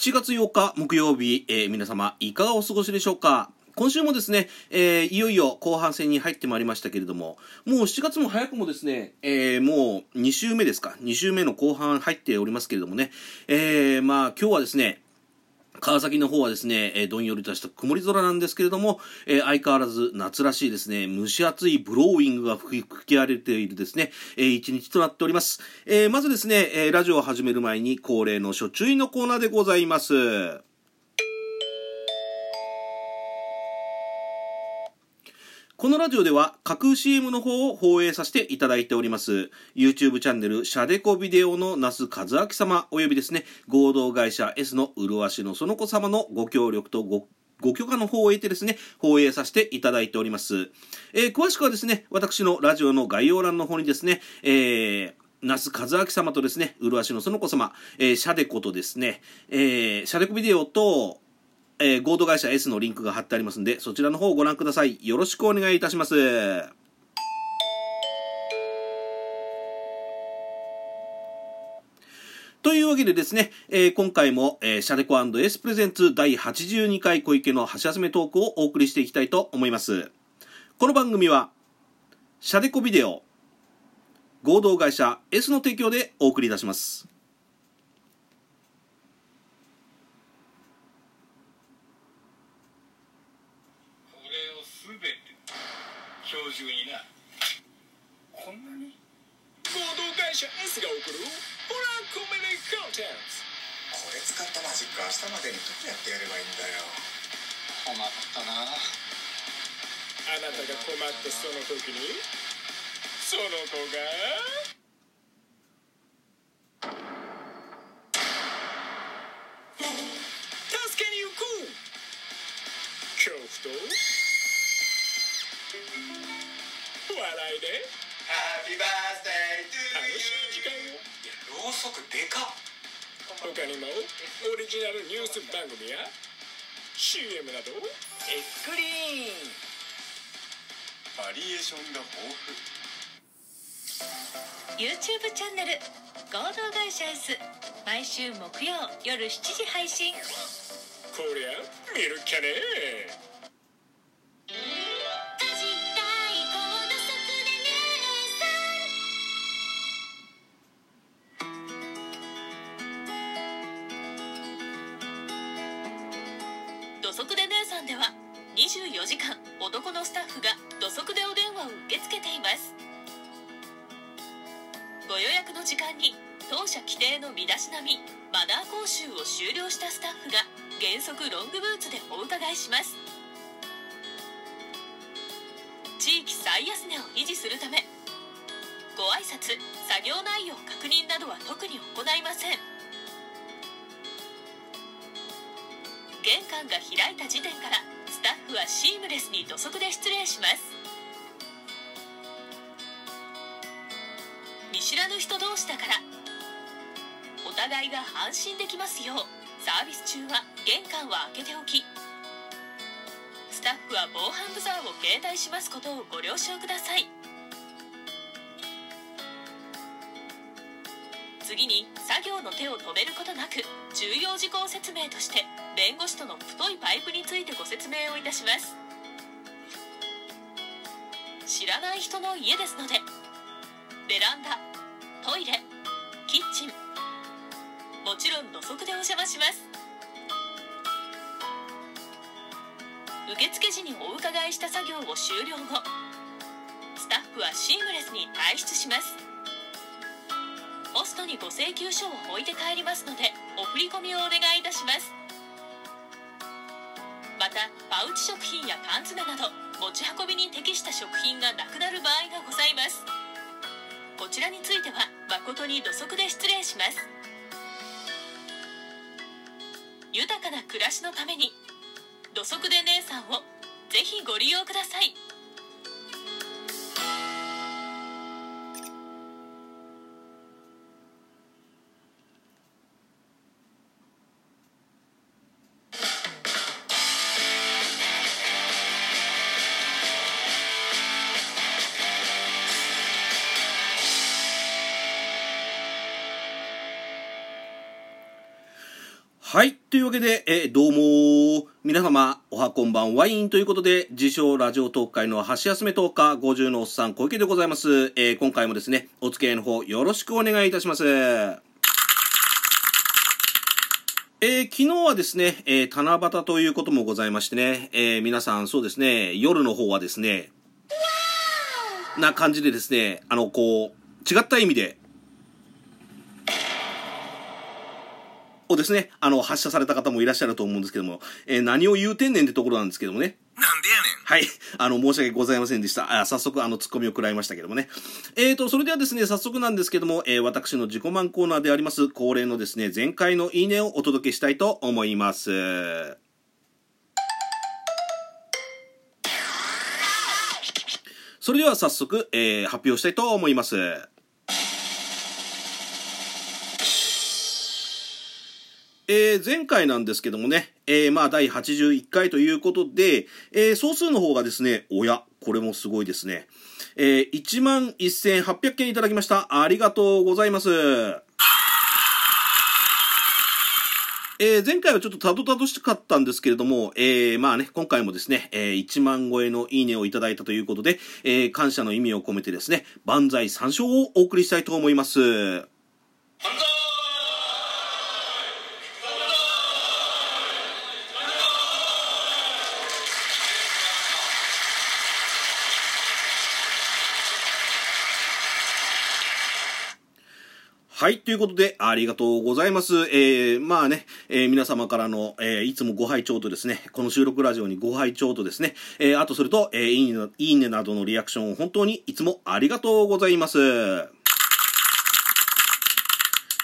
7月8日木曜日、えー皆様いかがお過ごしでしょうか？今週もですね、えーいよいよ後半戦に入ってまいりましたけれども、もう7月も早くもですね、えーもう2週目ですか、2週目の後半入っておりますけれどもね、えーまあ今日はですね、川崎の方はですね、えーどんよりとした曇り空なんですけれども、えー相変わらず夏らしいですね、蒸し暑いブローイングが吹き吹き荒れているですね、えー一日となっております。えまずですね、えラジオを始める前に恒例の初注意のコーナーでございます。このラジオでは架空 CM の方を放映させていただいております。YouTube チャンネル、シャデコビデオの那須和明様、およびですね、合同会社 S の麗しのその子様のご協力とごご許可の方を得てですね、放映させていただいております。えー詳しくはですね、私のラジオの概要欄の方にですね、えー那須和明様とですね、麗しのその子様、えーシャデコとですね、えーシャデコビデオと、えー合同会社 S のリンクが貼ってありますんで、そちらの方をご覧ください。よろしくお願いいたします。というわけでですね、えー今回も、えーシャデコ &S プレゼンツ第82回小池の橋休めトークをお送りしていきたいと思います。この番組は、シャデコビデオ、合同会社 S の提供でお送りいたします。これをすべて今日中になこんなに合同会社 S が送るホラーコメディコンテンツ。これ使ったマジック明日までにどうやってやればいいんだよ。困ったな。あなたが困ったその時にその子が？助けに行く恐怖と？笑いで？ハッピーバースデー楽しい時間をろうそくでかっ。他にもオリジナルニュース番組や CM などエスクリーン。バリエーションが豊富。YouTube チャンネル合同会社 S 毎週木曜夜7時配信。こりゃ見るかね土で姉さんでは24時間男のスタッフが土足でお電話を受け付けています。ご予約の時間に当社規定の身だしなみマナー講習を修了したスタッフが原則ロングブーツでお伺いします。地域最安値を維持するためご挨拶作業内容確認などは特に行いません。玄関が開いた時点からスタッフはシームレスに土足で失礼します。見知らぬ人同士だからお互いが安心できますようサービス中は玄関は開けておきスタッフは防犯ブザーを携帯しますことをご了承ください。次に作業の手を止めることなく重要事項説明として弁護士との太いパイプについてご説明をいたします。知らない人の家ですのでベランダトイレキッチンもちろん土足でお邪魔します。受付時にお伺いした作業を終了後スタッフはシームレスに退出します。ポストにご請求書を置いて帰りますのでお振り込みをお願いいたします。またパウチ食品や缶詰など持ち運びに適した食品がなくなる場合がございます。こちらについては誠に土足で失礼します。豊かな暮らしのために土足で姉さんをぜひご利用ください。はい。というわけで、えーどうも皆様、おはこんばんワインということで、自称ラジオトーク会の箸休め10日、50のおっさん小池でございます。えー今回もですね、お付き合いの方、よろしくお願いいたします。えー昨日はですね、えー七夕ということもございましてね、えー皆さんそうですね、夜の方はですね、な感じでですね、あの、こう、違った意味で、をですね、あの、発射された方もいらっしゃると思うんですけども、えー何を言うてんねんってところなんですけどもね。なんでやねんはい。あの、申し訳ございませんでした。あ早速、あの、ツッコミを食らいましたけどもね。えーと、それではですね、早速なんですけども、えー私の自己満コーナーであります、恒例のですね、前回のいいねをお届けしたいと思います。それでは早速、えー発表したいと思います。えー前回なんですけどもね、えーまあ第81回ということで、えー総数の方がですね、おや、これもすごいですね。えー、1万1800件いただきました。ありがとうございます。えー前回はちょっとたどたどしかったんですけれども、えーまあね、今回もですね、えー1万超えのいいねをいただいたということで、えー感謝の意味を込めてですね、万歳三唱をお送りしたいと思います。はい。ということで、ありがとうございます。えー、まあね、えー皆様からの、えーいつもご拝聴とですね、この収録ラジオにご拝聴とですね、えーあとすると、えーいいねな、いいねなどのリアクションを本当にいつもありがとうございます。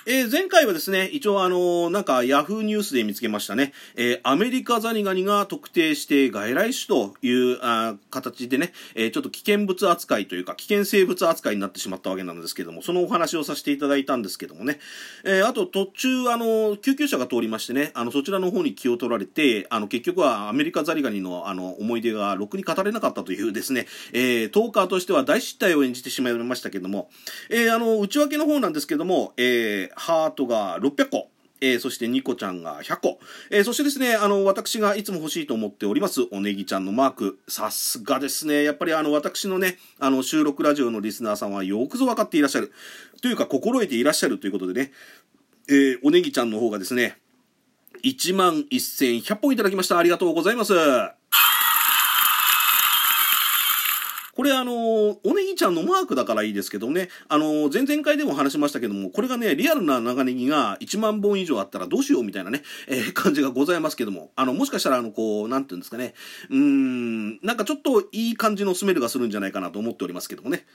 えー前回はですね、一応あのなんかヤフーニュースで見つけましたね、えーアメリカザリガニが特定して外来種というあ形でね、えーちょっと危険物扱いというか危険生物扱いになってしまったわけなんですけども、そのお話をさせていただいたんですけどもね、えーあと途中あの救急車が通りましてね、あのそちらの方に気を取られて、あの結局はアメリカザリガニのあの思い出がろくに語れなかったというですね、えートーカーとしては大失態を演じてしまいましたけども、えーあの内訳の方なんですけども、えーハートが600個。えーそしてニコちゃんが100個。えーそしてですね、あの、私がいつも欲しいと思っております、おねぎちゃんのマーク。さすがですね。やっぱりあの、私のね、あの、収録ラジオのリスナーさんはよくぞ分かっていらっしゃる。というか、心得ていらっしゃるということでね、えーおねぎちゃんの方がですね、11,100本いただきました。ありがとうございます。これあのおねぎちゃんのマークだからいいですけどね、あの前々回でも話しましたけども、これがね、リアルな長ネギが1万本以上あったらどうしようみたいなね、えー感じがございますけども、あの、もしかしたらあの、こう、なんていうんですかね、うーん、なんかちょっといい感じのスメルがするんじゃないかなと思っておりますけどもね。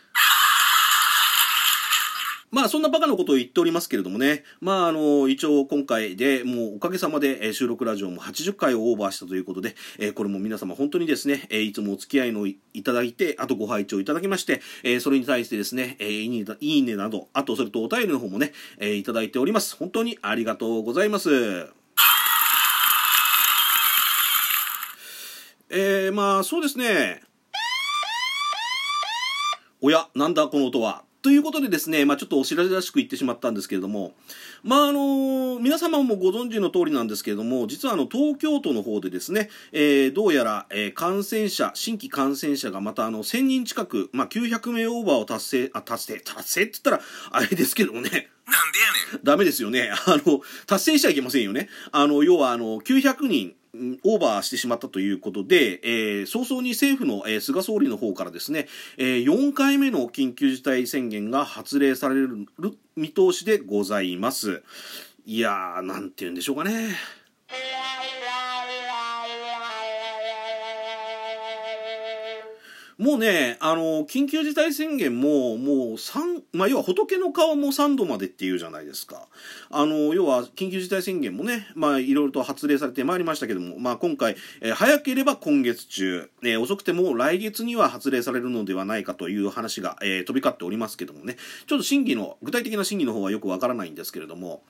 まあそんなバカなことを言っておりますけれどもね、まああの、一応今回でもうおかげさまで収録ラジオも80回をオーバーしたということで、えこれも皆様本当にですね、えいつもお付き合いのいただいて、あとご拝聴いただきまして、えそれに対してですね、えいいねなど、あとそれとお便りの方もね、えいただいております。本当にありがとうございます。えー、まあそうですね、おや、なんだこの音は。ということでですね、まあちょっとお知らせらしく言ってしまったんですけれども、まああの皆様もご存知の通りなんですけれども、実はあの東京都の方でですね、えーどうやら、えー感染者、新規感染者がまたあの1000人近く、まあ900名オーバーを達成、あ、達成、達成って言ったらあれですけどもね、なんでやねんダメですよね。あの、達成しちゃいけませんよね。あの、要は、あの、900人、んオーバーしてしまったということで、えー早々に政府の、えー菅総理の方からですね、えー4回目の緊急事態宣言が発令される見通しでございます。いやー、なんて言うんでしょうかね。もうね、あの、緊急事態宣言も、もう三まあ、要は仏の顔も3度までっていうじゃないですか。あの、要は、緊急事態宣言もね、まあ、いろいろと発令されてまいりましたけども、まあ、今回、えー早ければ今月中、えー遅くても来月には発令されるのではないかという話が、えー飛び交っておりますけどもね、ちょっと審議の、具体的な審議の方はよくわからないんですけれども、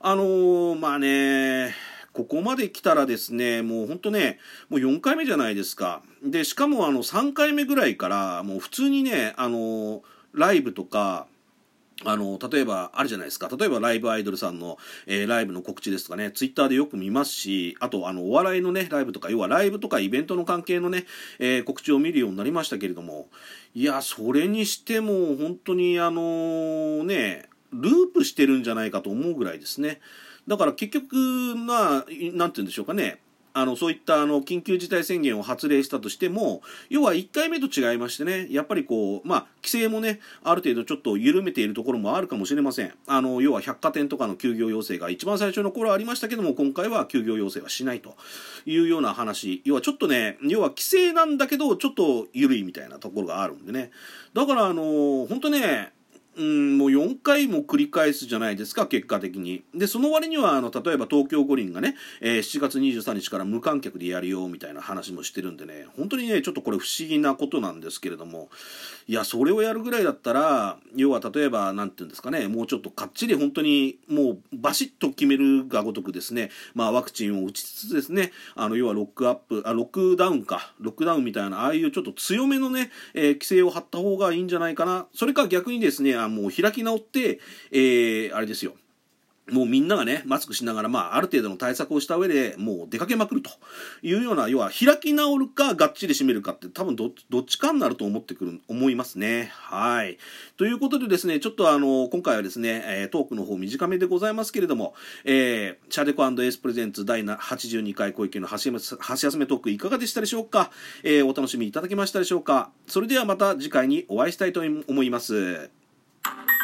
あのまあね、ここまで来たらですね、もう本当ね、もう4回目じゃないですか。で、しかもあの3回目ぐらいから、もう普通にね、あの、ライブとか、あの、例えば、あるじゃないですか。例えば、ライブアイドルさんの、えーライブの告知ですとかね、ツイッターでよく見ますし、あと、あの、お笑いのね、ライブとか、要はライブとかイベントの関係のね、えー告知を見るようになりましたけれども、いや、それにしても、本当に、あのね、ループしてるんじゃないかと思うぐらいですね。だから結局、まあ、なんて言うんでしょうかね。あのそういったあの緊急事態宣言を発令したとしても要は1回目と違いましてねやっぱりこうまあ規制もねある程度ちょっと緩めているところもあるかもしれません。あの要は百貨店とかの休業要請が一番最初の頃ありましたけども今回は休業要請はしないというような話。要はちょっとね要は規制なんだけどちょっと緩いみたいなところがあるんでね。だからあの本当ねうん、もう4回も繰り返すじゃないですか、結果的に。で、その割には、あの、例えば東京五輪がね、えー7月23日から無観客でやるよ、みたいな話もしてるんでね、本当にね、ちょっとこれ不思議なことなんですけれども、いや、それをやるぐらいだったら、要は例えば、なんていうんですかね、もうちょっとかっちり本当に、もうバシッと決めるがごとくですね、まあワクチンを打ちつつですね、あの、要はロックアップ、あ、ロックダウンか、ロックダウンみたいな、ああいうちょっと強めのね、えー規制を張った方がいいんじゃないかな。それか逆にですね、もう開き直って、えーあれですよ。もうみんながね、マスクしながら、まあ、ある程度の対策をした上でもう出かけまくるというような、要は開き直るか、がっちり締めるかって、多分どどっちかになると思ってくる、思いますね。はい。ということでですね、ちょっとあの、今回はですね、えトークの方短めでございますけれども、えー、シャデコエースプレゼンツ第82回小池の箸休めトークいかがでしたでしょうか、えーお楽しみいただけましたでしょうか？それではまた次回にお会いしたいと思います。you.